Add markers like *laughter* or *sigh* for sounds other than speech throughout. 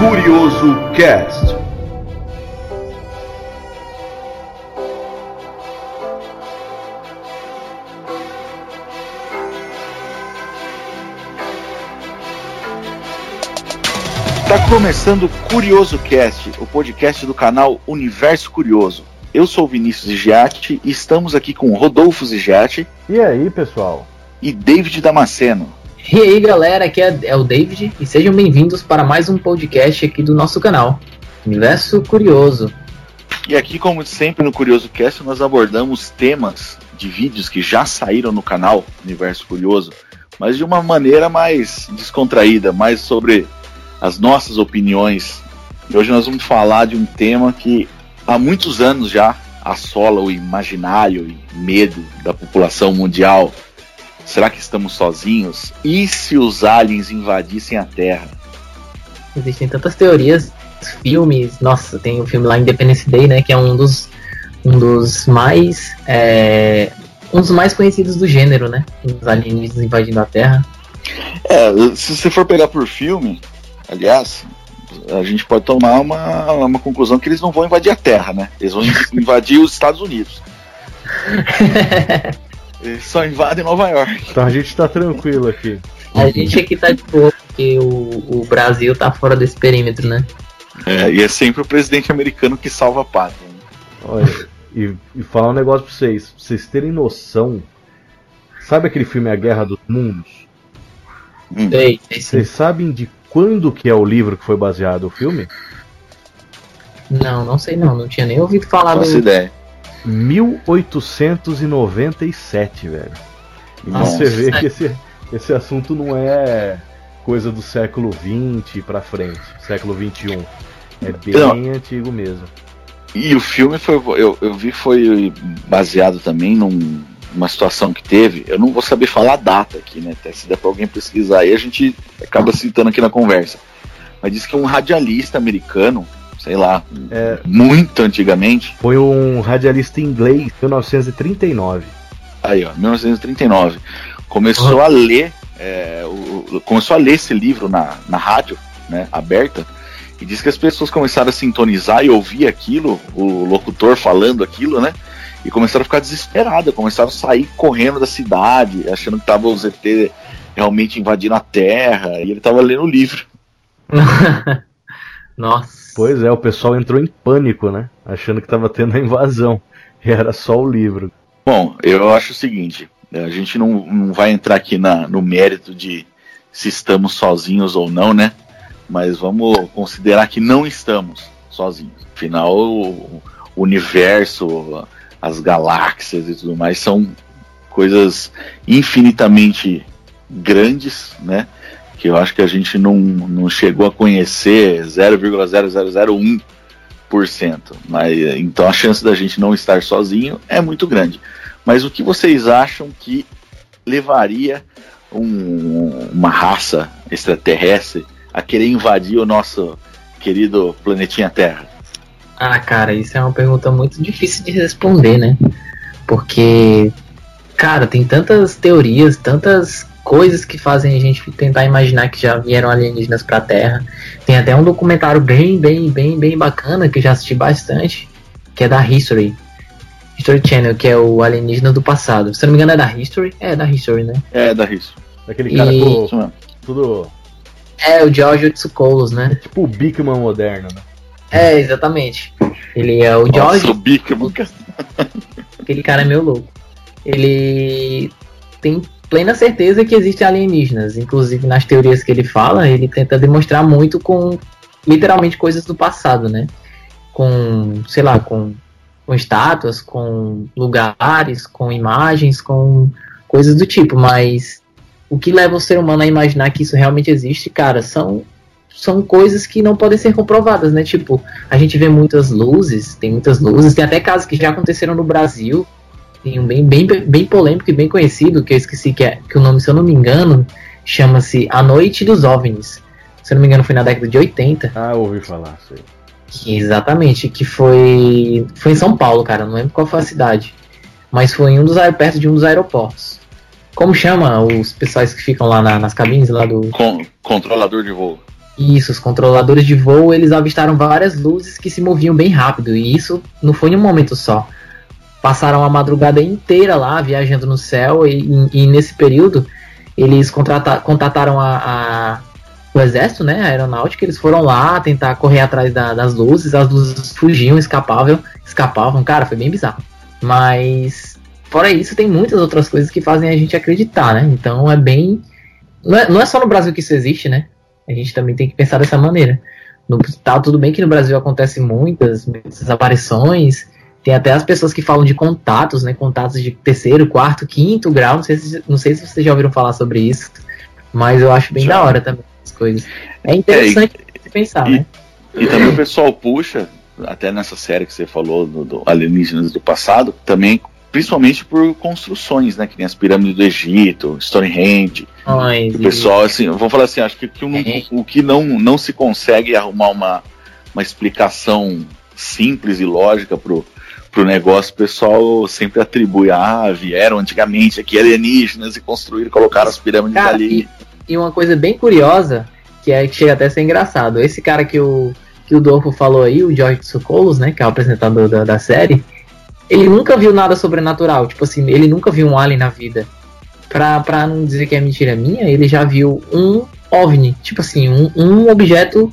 Curioso Cast. Tá começando o Curioso Cast, o podcast do canal Universo Curioso. Eu sou o Vinícius Zigiati e estamos aqui com Rodolfo Zigiati. E aí, pessoal? E David Damasceno. E aí, galera, aqui é, é o David e sejam bem-vindos para mais um podcast aqui do nosso canal, Universo Curioso. E aqui, como sempre, no Curioso Cast, nós abordamos temas de vídeos que já saíram no canal Universo Curioso, mas de uma maneira mais descontraída, mais sobre as nossas opiniões. E hoje nós vamos falar de um tema que há muitos anos já assola o imaginário e medo da população mundial. Será que estamos sozinhos? E se os aliens invadissem a Terra? Existem tantas teorias, filmes. Nossa, tem o filme lá Independence Day, né? Que é um dos, um dos mais. É, um dos mais conhecidos do gênero, né? Os alienígenas invadindo a Terra. É, se você for pegar por filme, aliás, a gente pode tomar uma, uma conclusão que eles não vão invadir a Terra, né? Eles vão *laughs* invadir os Estados Unidos. *laughs* eles só invadem Nova York. Então a gente tá tranquilo aqui. A gente aqui tá de boa, porque o, o Brasil tá fora desse perímetro, né? É, e é sempre o presidente americano que salva a pátria. Né? Olha, e, e falar um negócio pra vocês, pra vocês terem noção. Sabe aquele filme A Guerra dos Mundos? Hum. Sei, sei, Vocês sabem de quando que é o livro que foi baseado o filme? Não, não sei não, não tinha nem ouvido falar Nossa do. ideia. 1897, velho. E Nossa. você vê que esse, esse assunto não é coisa do século 20 pra frente, século 21. É bem Não. antigo mesmo. E o filme foi. Eu, eu vi foi baseado também num- numa situação que teve. Eu não vou saber falar a data aqui, né? Até se der pra alguém pesquisar aí, a gente acaba citando aqui na conversa. Mas diz que um radialista americano, sei lá, É, muito antigamente, foi um radialista inglês, 1939. aí ó, 1939, começou a ler, é, o- o- começou a ler esse livro na, na rádio, né, aberta, e diz que as pessoas começaram a sintonizar e ouvir aquilo, o locutor falando aquilo, né, e começaram a ficar desesperadas, começaram a sair correndo da cidade, achando que tava os ET realmente invadindo a Terra, e ele tava lendo o livro. *laughs* Nossa. Pois é, o pessoal entrou em pânico, né? Achando que tava tendo a invasão. E era só o livro. Bom, eu acho o seguinte: a gente não, não vai entrar aqui na, no mérito de se estamos sozinhos ou não, né? Mas vamos considerar que não estamos sozinhos. Afinal, o, o universo, as galáxias e tudo mais são coisas infinitamente grandes, né? Que eu acho que a gente não, não chegou a conhecer 0,0001%. Mas então a chance da gente não estar sozinho é muito grande. Mas o que vocês acham que levaria um- uma raça extraterrestre a querer invadir o nosso querido planetinha Terra? Ah, cara, isso é uma pergunta muito difícil de responder, né? Porque, cara, tem tantas teorias, tantas coisas que fazem a gente tentar imaginar que já vieram alienígenas pra Terra. Tem até um documentário bem, bem, bem, bem bacana que eu já assisti bastante, que é da History. History Channel, que é o alienígena do passado. Se não me engano é da History? É, da History, né? É, da risco. Aquele cara E- tudo. É, o George Tsoukalos, né? Tipo o Bigman moderno, né? É, exatamente. Ele é o George Nossa, o Aquele cara é meio louco. Ele tem plena certeza que existem alienígenas. Inclusive, nas teorias que ele fala, ele tenta demonstrar muito com literalmente coisas do passado, né? Com, sei lá, com, com estátuas, com lugares, com imagens, com coisas do tipo. Mas o que leva o ser humano a imaginar que isso realmente existe, cara, são são coisas que não podem ser comprovadas, né? Tipo, a gente vê muitas luzes, tem muitas luzes, tem até casos que já aconteceram no Brasil. Tem um bem, bem, bem polêmico e bem conhecido, que eu esqueci que, é, que o nome, se eu não me engano, chama-se A Noite dos OVNIs. Se eu não me engano, foi na década de 80. Ah, ouvi falar, sei. Que, exatamente, que foi. Foi em São Paulo, cara, não lembro qual foi a cidade. Mas foi em um dos perto de um dos aeroportos. Como chama os pessoais que ficam lá na- nas cabines lá do. Con- controlador de voo. Isso, os controladores de voo, eles avistaram várias luzes que se moviam bem rápido, e isso não foi em um momento só. Passaram a madrugada inteira lá, viajando no céu, e, e, nesse período eles contataram a, a, o exército, né, a aeronáutica, eles foram lá tentar correr atrás da, das luzes, as luzes fugiam, escapavam, escapavam, cara, foi bem bizarro. Mas, fora isso, tem muitas outras coisas que fazem a gente acreditar, né, então é bem... Não é, não é só no Brasil que isso existe, né, a gente também tem que pensar dessa maneira. No, tá tudo bem que no Brasil acontece muitas, muitas aparições, tem até as pessoas que falam de contatos, né? Contatos de terceiro, quarto, quinto grau. Não sei se, não sei se vocês já ouviram falar sobre isso, mas eu acho bem já. da hora também as coisas. É interessante é, e, pensar, e, né? E também o pessoal puxa, até nessa série que você falou do, do Alienígenas do passado, também principalmente por construções, né? Que nem as pirâmides do Egito, Stonehenge. Ai, o pessoal, assim, vamos falar assim, acho que, que é. o, o, que não, não se consegue arrumar uma, uma explicação simples e lógica pro, pro negócio, o pessoal sempre atribui, ah, vieram antigamente aqui alienígenas e construíram, colocaram as pirâmides cara, ali. E, e, uma coisa bem curiosa, que é que chega até a ser engraçado, esse cara que o, que o Dolfo falou aí, o George Tsoukalos, né, que é o apresentador da, da série, ele nunca viu nada sobrenatural, tipo assim, ele nunca viu um alien na vida. Pra, pra não dizer que é mentira minha, ele já viu um OVNI, tipo assim, um, um objeto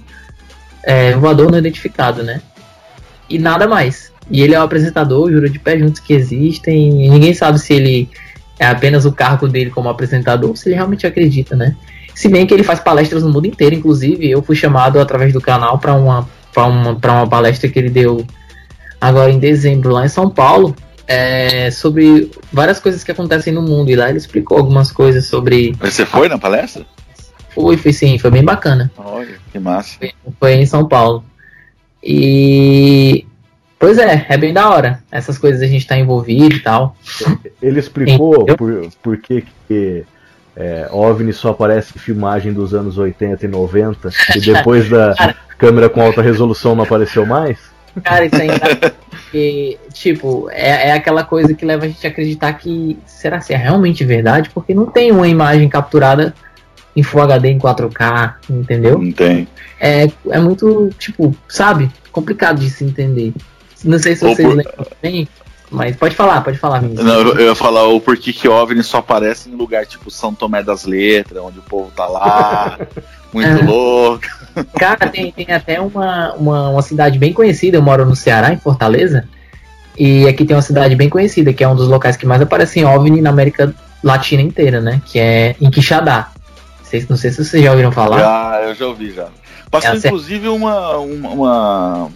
é, voador não identificado, né? E nada mais. E ele é o apresentador, jura de pé juntos que existem, ninguém sabe se ele é apenas o cargo dele como apresentador ou se ele realmente acredita, né? Se bem que ele faz palestras no mundo inteiro, inclusive eu fui chamado através do canal para uma, uma, uma palestra que ele deu agora em dezembro lá em São Paulo, é, sobre várias coisas que acontecem no mundo. E lá ele explicou algumas coisas sobre. Você foi na palestra? Fui, fui sim, foi bem bacana. Olha, que massa. Foi, foi em São Paulo. E. Pois é, é bem da hora. Essas coisas a gente tá envolvido e tal. Ele explicou por, por que, que é, OVNI só aparece em filmagem dos anos 80 e 90 e depois da *laughs* câmera com alta resolução não apareceu mais? Cara, isso é engraçado. Porque, tipo, é, é aquela coisa que leva a gente a acreditar que será se é realmente verdade? Porque não tem uma imagem capturada em Full HD em 4K, entendeu? Não tem. É, é muito, tipo, sabe? Complicado de se entender. Não sei se vocês por... lembram bem, mas pode falar, pode falar, Vinícius. Não, eu, ia falar o porquê que OVNI só aparece em lugar tipo São Tomé das Letras, onde o povo tá lá, *laughs* muito é. louco. Cara, tem, tem até uma, uma, uma cidade bem conhecida, eu moro no Ceará, em Fortaleza, e aqui tem uma cidade bem conhecida, que é um dos locais que mais aparecem OVNI na América Latina inteira, né? Que é em Quixadá. Não sei se vocês já ouviram falar. Já, eu já ouvi já. Passou é inclusive uma, uma, uma,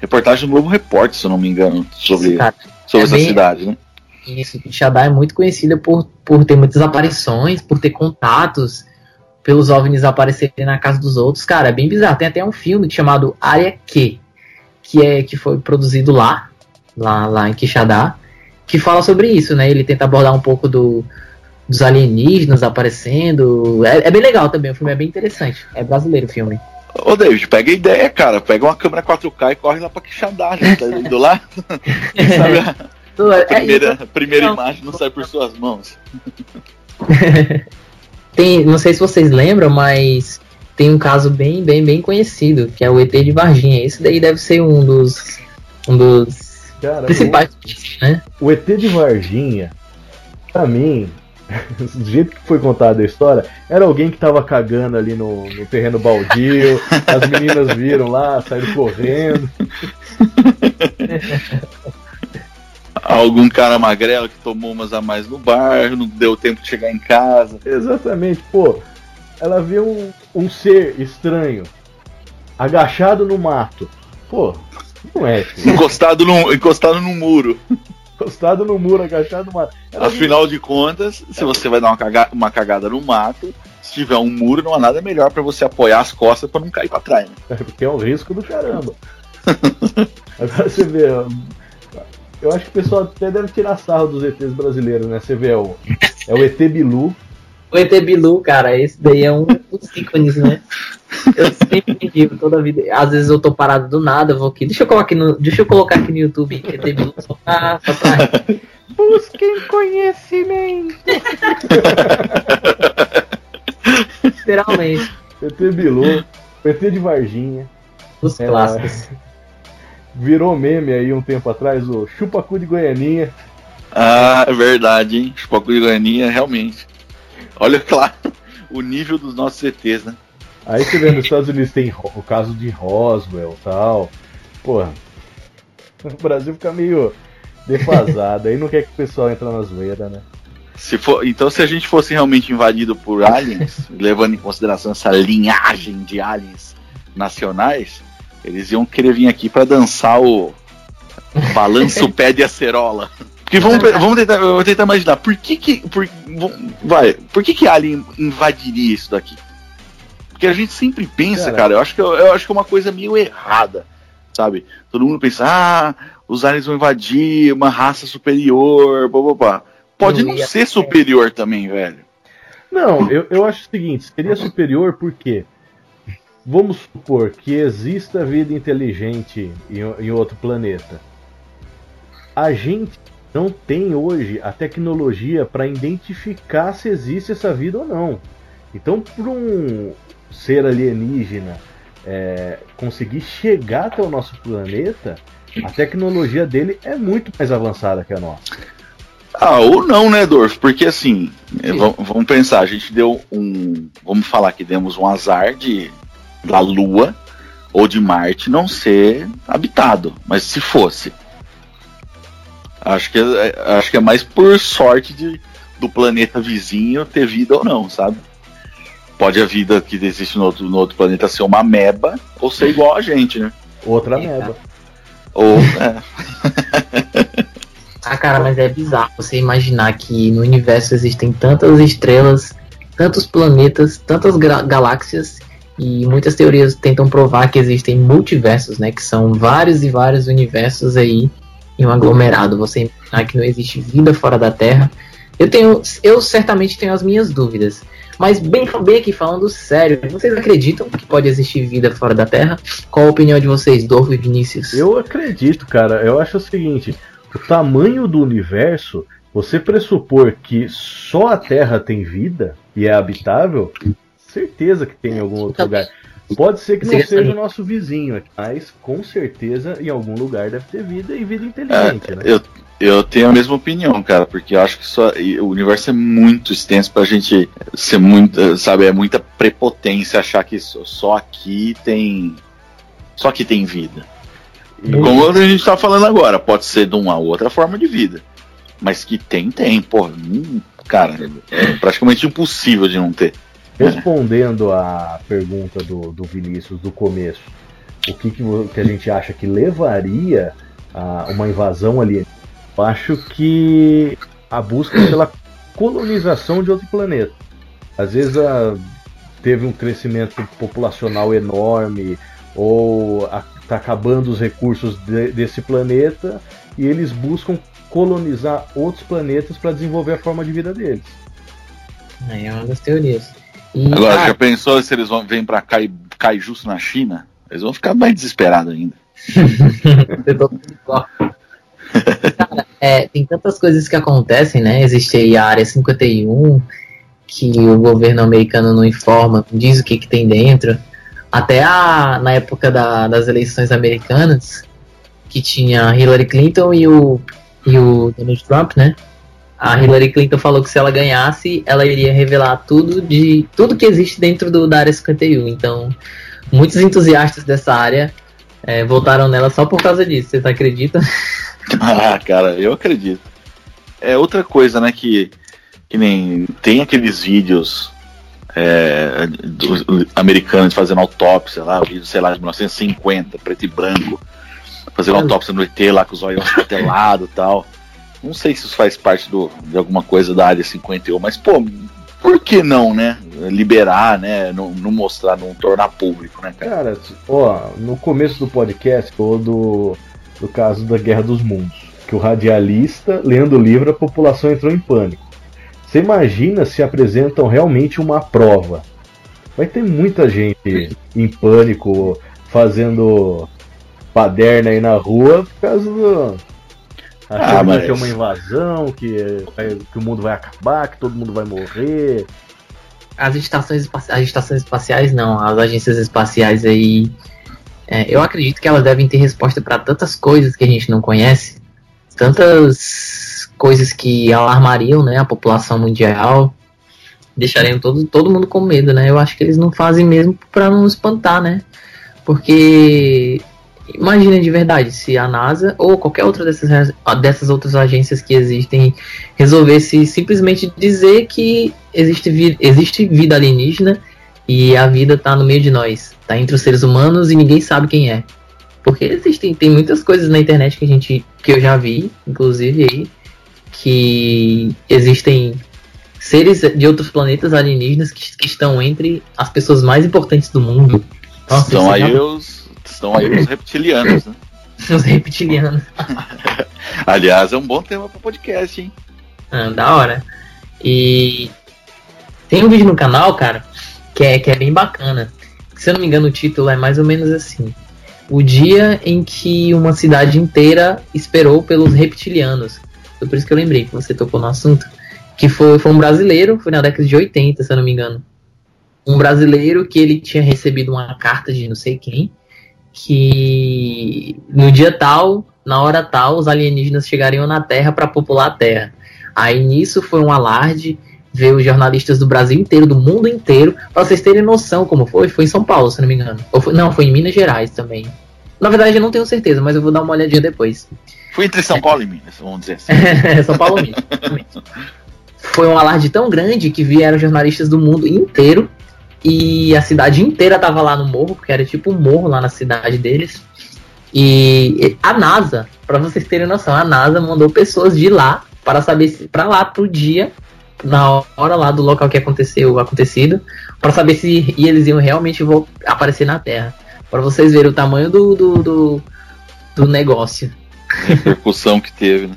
reportagem do Globo Repórter, se eu não me engano, sobre, sobre é essa bem, cidade, né? Isso, Quixadá é muito conhecida por, por ter muitas aparições, por ter contatos pelos OVNIs aparecerem na casa dos outros. Cara, é bem bizarro. Tem até um filme chamado Área Q, que, é, que foi produzido lá, lá, lá em Quixadá, que fala sobre isso, né? Ele tenta abordar um pouco do, dos alienígenas aparecendo. É, é, bem legal também, o filme é bem interessante. É brasileiro o filme. Ô David, pega a ideia, cara. Pega uma câmera 4K e corre lá pra Quixadá, já tá indo lá. *laughs* sabe a, a primeira, é, primeira imagem não sai por suas mãos. *laughs* Tem, não sei se vocês lembram, mas tem um caso bem, bem, bem conhecido, que é o ET de Varginha. Esse daí deve ser um dos, um dos Cara, principais, o, né? O ET de Varginha, pra mim, *laughs* do jeito que foi contada a história, era alguém que tava cagando ali no, no terreno baldio, *laughs* as meninas viram lá, saíram correndo. algum cara magrelo que tomou umas a mais no bar, não deu tempo de chegar em casa. Exatamente, pô. Ela vê um, um ser estranho agachado no mato. Pô, não é. Filho. Encostado no, encostado no muro. Encostado no muro, agachado no mato. Ela Afinal de contas, se você vai dar uma cagada, uma cagada no mato, se tiver um muro, não há nada melhor para você apoiar as costas para não cair para trás. Né? É, porque é um risco do caramba. *laughs* Agora você vê, eu acho que o pessoal até deve tirar sarro dos ETs brasileiros, né? Você vê, é o, é o ET Bilu. O ET Bilu, cara, esse daí é um dos ícones, né? *laughs* Eu sempre digo toda a vida. Às vezes eu tô parado do nada, vou aqui. Deixa eu colocar aqui no, deixa eu colocar aqui no YouTube ET Bilu só pra, só pra... Busquem conhecimento. Literalmente. ET Bilu. PT de Varginha. Os É, clássicos. Virou meme aí um tempo atrás, o Chupacu de Goianinha. Ah, é verdade, hein? Chupacu de Goianinha, realmente. Olha lá o nível dos nossos ETs, né? Aí você vê nos Estados Unidos tem o caso de Roswell tal. Porra, o Brasil fica meio defasado. Aí não quer que o pessoal entre na zoeira, né? Se for, então, se a gente fosse realmente invadido por aliens, *laughs* levando em consideração essa linhagem de aliens nacionais, eles iam querer vir aqui pra dançar o balanço pé de acerola. Porque vamos, vamos tentar, vou tentar imaginar, por que que, por, vai, por que que alien invadiria isso daqui? Porque a gente sempre pensa, Cara. cara, eu acho que eu, eu acho que é uma coisa meio errada, sabe? Todo mundo pensa, ah, os aliens vão invadir uma raça superior, blá blá blá. Pode não ia- ser superior também, velho. Não, eu, eu acho o seguinte: seria superior porque. Vamos supor que exista vida inteligente em, em outro planeta. A gente não tem hoje a tecnologia para identificar se existe essa vida ou não. Então, para um ser alienígena é, conseguir chegar até o nosso planeta, a tecnologia dele é muito mais avançada que a nossa. Ah, ou não, né, Dorf? Porque assim, vam- vamos pensar, a gente deu um. Vamos falar que demos um azar de da Lua ou de Marte não ser habitado. Mas se fosse. Acho que, é- acho que é mais por sorte de, do planeta vizinho ter vida ou não, sabe? Pode a vida que existe no outro, no outro planeta ser uma meba ou ser igual a gente, né? Outra É, meba. Ou. *laughs* é, Ah, cara, mas é bizarro você imaginar que no universo existem tantas estrelas, tantos planetas, tantas galáxias e muitas teorias tentam provar que existem multiversos, né? Que são vários e vários universos aí em um aglomerado. Você imaginar que não existe vida fora da Terra. Eu tenho, eu certamente tenho as minhas dúvidas. Mas bem, bem aqui falando sério, vocês acreditam que pode existir vida fora da Terra? Qual a opinião de vocês, Dorvo e Vinícius? Eu acredito, cara. Eu acho o seguinte: o tamanho do universo, você pressupor que só a Terra tem vida e é habitável, certeza que tem em algum outro Então, lugar. Pode ser que não seja o nosso vizinho, mas com certeza em algum lugar deve ter vida e vida inteligente, né? Eu, eu tenho a mesma opinião, cara, porque eu acho que só, o universo é muito extenso pra gente ser muito, sabe, é muita prepotência achar que só, só aqui tem. Só aqui tem vida. E- Como a gente tá falando agora, pode ser de uma outra forma de vida. Mas que tem, tem, pô. hum, Cara, é praticamente impossível de não ter. Respondendo à pergunta do, do Vinícius do começo, o que, que, que a gente acha que levaria a uma invasão alienígena? Eu acho que a busca pela colonização de outro planeta. Às vezes a- teve um crescimento populacional enorme, ou está acabando os recursos de- desse planeta, e eles buscam colonizar outros planetas para desenvolver a forma de vida deles. É uma das teorias. E, Agora, ah, já pensou se eles vão vêm pra Kai, Kaijus na China? Eles vão ficar mais desesperados ainda. *laughs* Cara, é, tem tantas coisas que acontecem, né? Existe aí a área 51, que o governo americano não informa, não diz o que, que tem dentro. Até a, na época da- das eleições americanas, que tinha Hillary Clinton e o, e o Donald Trump, né? A Hillary Clinton falou que se ela ganhasse, ela iria revelar tudo de tudo que existe dentro do, da área 51. Então, muitos entusiastas dessa área é, votaram nela só por causa disso. Vocês acreditam? *laughs* Ah, cara, eu acredito. É outra coisa, né, que, que nem tem aqueles vídeos é, do, americanos fazendo autópsia lá, vídeo, sei lá, de 1950, preto e branco, fazendo É. autópsia no ET lá com os olhos *laughs* patelados e tal. Não sei se isso faz parte do, de alguma coisa da área 51, mas, pô, por que não, né? Liberar, né? Não, não mostrar, não tornar público, né, cara? Cara, ó, no começo do podcast, ou do, do caso da Guerra dos Mundos, que o radialista, lendo o livro, a população entrou em pânico. Você imagina se apresentam realmente uma prova. Vai ter muita gente em pânico, fazendo paderna aí na rua por causa do. Achando Ah, que vai mas- ter uma invasão, que, vai- que o mundo vai acabar, que todo mundo vai morrer. as estações, as estações espaciais não, as agências espaciais aí, é, eu acredito que elas devem ter resposta para tantas coisas que a gente não conhece, tantas coisas que alarmariam, né, a população mundial, deixariam todo, todo mundo com medo, né? Eu acho que eles não fazem mesmo para não espantar, né? Porque imagina de verdade se a NASA ou qualquer outra dessas, dessas outras agências que existem resolvesse simplesmente dizer que existe, vi existe vida alienígena e a vida está no meio de nós, está entre os seres humanos e ninguém sabe quem é. Porque existem tem muitas coisas na internet que a gente que eu já vi, inclusive aí, que existem seres de outros planetas alienígenas que, que estão entre as pessoas mais importantes do mundo. Nossa, estão aí já... os estão aí os reptilianos, né? *laughs* os reptilianos. *laughs* Aliás, é um bom tema para podcast, hein? Ah, da hora. E tem um vídeo no canal, cara, que é, que é bem bacana. Se eu não me engano, o título é mais ou menos assim: O dia em que uma cidade inteira esperou pelos reptilianos. Foi por isso que eu lembrei que você tocou no assunto que foi, foi um brasileiro, foi na década de 80, se eu não me engano. Um brasileiro que ele tinha recebido uma carta de não sei quem, que no dia tal, na hora tal, os alienígenas chegariam na Terra para popular a Terra. Aí nisso foi um alarde, veio jornalistas do Brasil inteiro, do mundo inteiro, para vocês terem noção como foi. Foi em São Paulo, se não me engano. Foi, não, foi em Minas Gerais também. Na verdade, eu não tenho certeza, mas eu vou dar uma olhadinha depois. Foi entre São Paulo e Minas, vamos dizer assim. *laughs* São Paulo e Minas foi um alarde tão grande que vieram jornalistas do mundo inteiro e a cidade inteira tava lá no morro, porque era tipo um morro lá na cidade deles. E a NASA, para vocês terem noção, a NASA mandou pessoas de lá para saber se para lá pro dia na hora lá do local que aconteceu acontecido para saber se eles iam realmente aparecer na Terra para vocês verem o tamanho do do, do, do negócio a repercussão que teve né?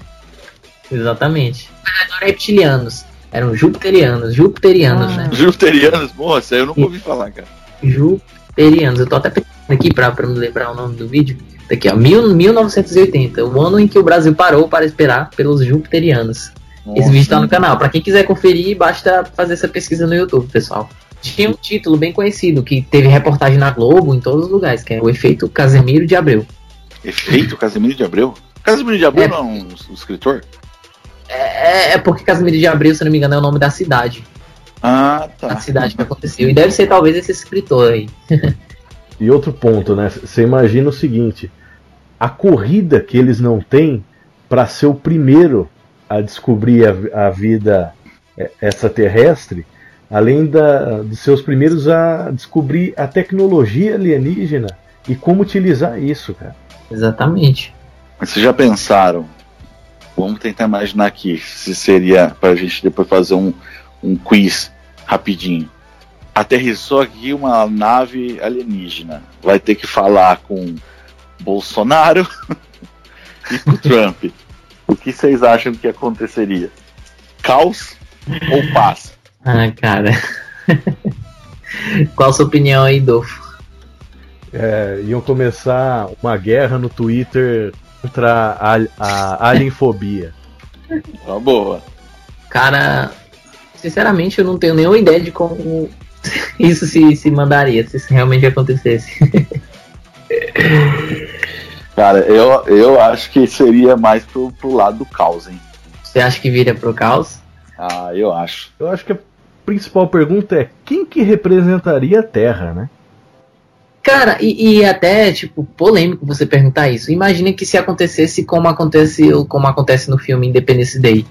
exatamente eram reptilianos eram jupiterianos, jupiterianos, ah. né? Jupiterianos, moça, eu nunca ouvi falar, cara. Jupiterianos, eu tô até pensando aqui pra, pra me lembrar o nome do vídeo. Daqui, ó, mil, 1980, o ano em que o Brasil parou para esperar pelos jupiterianos. Nossa. Esse vídeo tá no canal. Para quem quiser conferir, basta fazer essa pesquisa no YouTube, pessoal. Tinha um título bem conhecido que teve reportagem na Globo em todos os lugares, que é o efeito Casemiro de Abreu. Efeito Casemiro de Abreu? Casemiro de Abreu é, não é um, um escritor? É, é, porque Casimiro de Abril, se não me engano, é o nome da cidade. Ah, tá. A cidade que aconteceu. E deve ser talvez esse escritor aí. *laughs* e outro ponto, né? Você imagina o seguinte: a corrida que eles não têm para ser o primeiro a descobrir a, a vida é, extraterrestre, além da, de ser os primeiros a descobrir a tecnologia alienígena e como utilizar isso, cara. Exatamente. Vocês já pensaram Vamos tentar imaginar aqui se seria para a gente depois fazer um, um quiz rapidinho. Aterrissou aqui uma nave alienígena. Vai ter que falar com Bolsonaro *laughs* e com *laughs* Trump. O que vocês acham que aconteceria? Caos ou paz? Ah, cara. *laughs* Qual a sua opinião aí, Dolfo? É, iam começar uma guerra no Twitter contra a, a alienfobia. Tá boa. Cara, sinceramente eu não tenho nenhuma ideia de como isso se, se mandaria, se isso realmente acontecesse. *laughs* Cara, eu, eu acho que seria mais pro, pro lado do caos, hein? Você acha que vira pro caos? Ah, eu acho. Eu acho que a principal pergunta é quem que representaria a Terra, né? Cara, e, e, até, tipo, polêmico você perguntar isso. Imagina que se acontecesse como aconteceu, como acontece no filme Independence Day,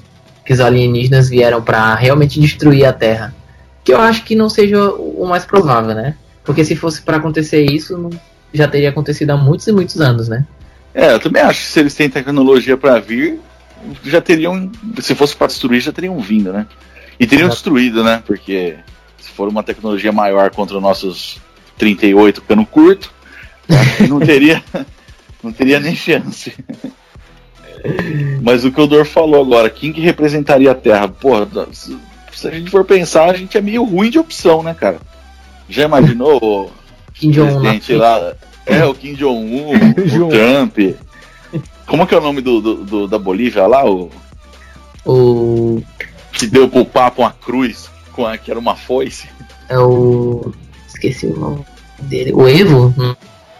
que os alienígenas vieram para realmente destruir a Terra. Que eu acho que não seja o mais provável, né? Porque se fosse para acontecer isso, já teria acontecido há muitos e muitos anos, né? É, eu também acho que se eles têm tecnologia para vir, já teriam, se fosse para destruir, já teriam vindo, né? E teriam destruído, né? Porque se for uma tecnologia maior contra nossos 38 cano curto, não teria, *laughs* não teria nem chance. Mas o que o Dor falou agora, quem que representaria a Terra? Porra, se a gente for pensar, a gente é meio ruim de opção, né, cara? Já imaginou o *laughs* Kim presidente lá? É, o Kim Jong-un, *laughs* o Trump. Como que é o nome do, do, do da Bolívia lá? O... o... Que deu pro papo uma cruz com a, que era uma foice. É o. Esqueci o nome dele. O Evo?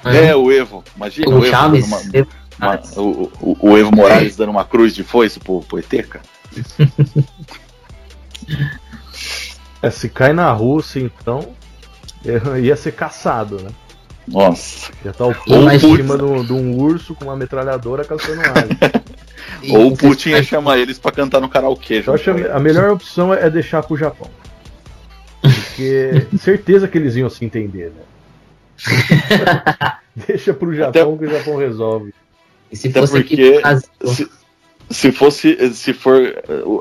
É, o Evo. Imagina O o Evo. Chaves? dando uma- Evo uma- o, o- o Evo Morales dando uma cruz de foice pro, pro ET, cara. *laughs* É, se cai na Rússia, então, eh, ia ser caçado, né? Nossa. Já tá o povo em cima de um, urso com uma metralhadora caçando alho. *laughs* E Ou o Putin ia chamar eles pra cantar no karaokê. Eu acho a, melhor opção é deixar pro Japão. Porque certeza que eles iam se entender, né? *laughs* Deixa pro Japão que o Japão resolve. E se Até fosse porque-. Se, se fosse, se for,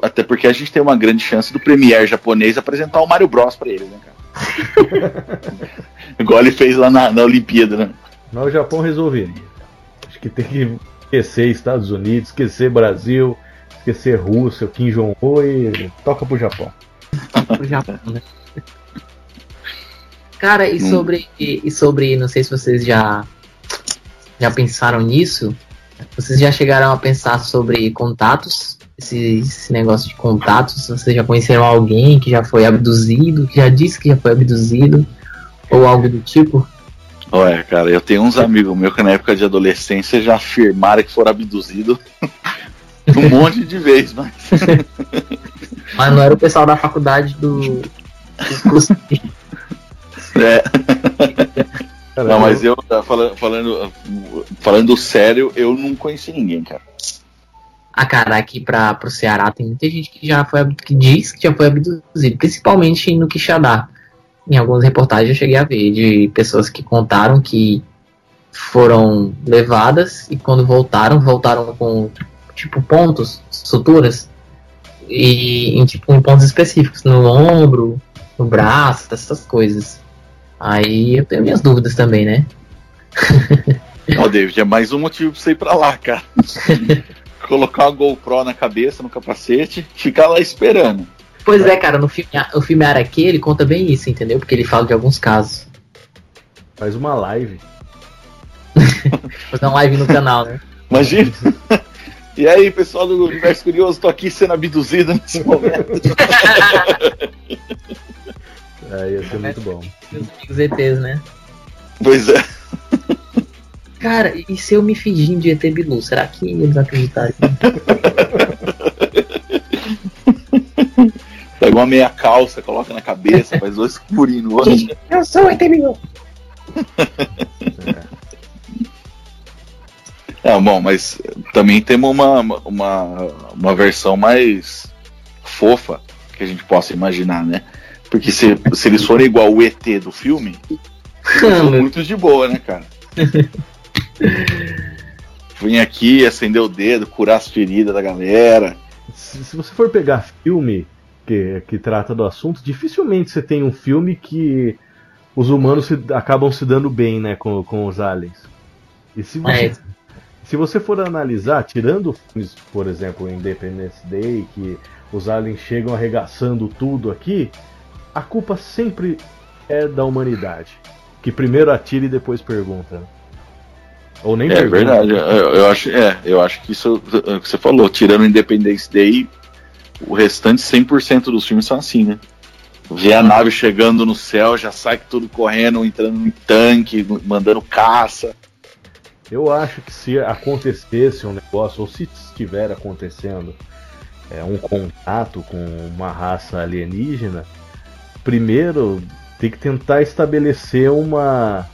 até porque a gente tem uma grande chance do premier japonês apresentar o Mario Bros pra eles, né, cara? *laughs* Igual ele fez lá na, na Olimpíada, né? Mas o Japão resolveria. Acho que tem que esquecer Estados Unidos, esquecer Brasil, esquecer Rússia, o Kim Jong-un e toca pro Japão. pro Japão, né? Cara, e Hum. sobre, e, e sobre, não sei se vocês já já pensaram nisso. Vocês já chegaram a pensar sobre contatos? Esse, esse negócio de contatos? Vocês já conheceram alguém que já foi abduzido, que já disse que já foi abduzido? Ou algo do tipo? Olha, cara, eu tenho uns amigos meus que na época de adolescência já afirmaram que foram abduzidos *laughs* um monte de vezes, mas *laughs* Mas não era o pessoal da faculdade do. É, Cara, não, mas eu tá, falando, falando, falando sério, eu não conheci ninguém, cara. Ah, cara, aqui pra, pro Ceará tem muita gente que já foi que diz que já foi abduzido, principalmente no Quixadá. Em algumas reportagens eu cheguei a ver de pessoas que contaram que foram levadas e quando voltaram, voltaram com tipo pontos, suturas, e em, tipo, em pontos específicos, no ombro, no braço, essas coisas. Aí eu tenho minhas dúvidas também, né? Ó, David, é mais um motivo pra você ir pra lá, cara. *laughs* Colocar uma GoPro na cabeça, no capacete, ficar lá esperando. Pois é, cara, no filme, o filme Araque, ele conta bem isso, entendeu? Porque ele fala de alguns casos. Faz uma live. Fazer uma live no canal, né? Imagina. E aí, pessoal do Universo Curioso, tô aqui sendo abduzido nesse momento. *laughs* É, ia ser muito bom. Meus amigos ETs, né? Pois é. *laughs* Cara, e se eu me fingir de ET Bilu? Será que eles acreditariam? *laughs* Pega uma meia calça, coloca na cabeça, faz dois furinhos no olho. eu sou o ET Bilu! *laughs* É, bom, mas também temos uma, uma, uma versão mais fofa que a gente possa imaginar, né? Porque se, se eles forem igual o ET do filme, são muito de boa, né, cara? *laughs* Vem aqui, acender o dedo, curar as feridas da galera. Se, se você for pegar filme que, que trata do assunto, dificilmente você tem um filme que os humanos se- acabam se dando bem né, com, com os aliens. E se você, É. se você for analisar, tirando filmes, por exemplo, Independence Day, que os aliens chegam arregaçando tudo aqui, a culpa sempre é da humanidade. Que primeiro atira e depois pergunta. Ou nem É pergunta. verdade, eu, eu acho, é, eu acho que isso é que você falou, tirando Independence Day, o restante 100% dos filmes são assim, né? Vê a nave chegando no céu, já sai tudo correndo, entrando em tanque, mandando caça. Eu acho que se acontecesse um negócio, ou se estiver acontecendo é, um contato com uma raça alienígena, primeiro tem que tentar estabelecer uma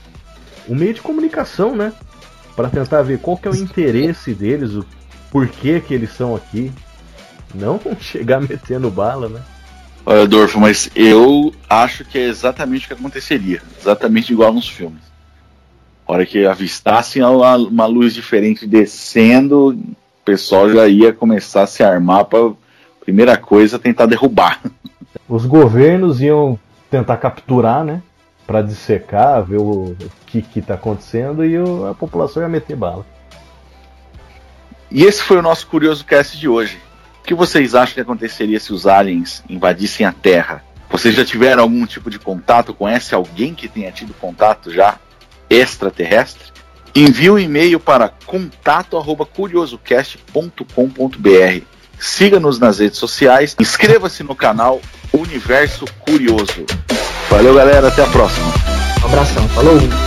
um meio de comunicação, né? Para tentar ver qual que é o interesse deles, o porquê que eles estão aqui. Não *laughs* chegar metendo bala, né? Olha, Dorfo, mas eu acho que é exatamente o que aconteceria. Exatamente igual nos filmes. A hora que avistassem uma, uma luz diferente descendo, o pessoal já ia começar a se armar para primeira coisa tentar derrubar. *laughs* Os governos iam tentar capturar, né? Pra dissecar, ver o, o que que tá acontecendo e o- a população ia meter bala. E esse foi o nosso curioso cast de hoje. O que vocês acham que aconteceria se os aliens invadissem a Terra? Vocês já tiveram algum tipo de contato? Conhece alguém que tenha tido contato já extraterrestre? Envie um e-mail para contato@curiosocast.com.br. Siga-nos nas redes sociais, inscreva-se no canal, Universo Curioso. Valeu, galera. Até a próxima. Um abração. Falou.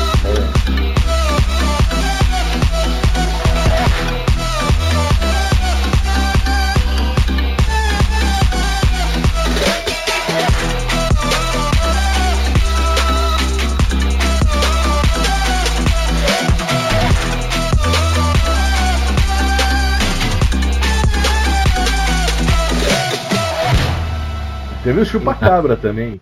Teve o chupacabra também.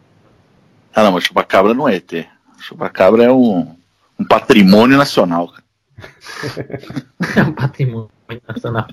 Ah, não, mas chupacabra não é ET. Chupacabra é um, um patrimônio nacional. *laughs* É um patrimônio nacional.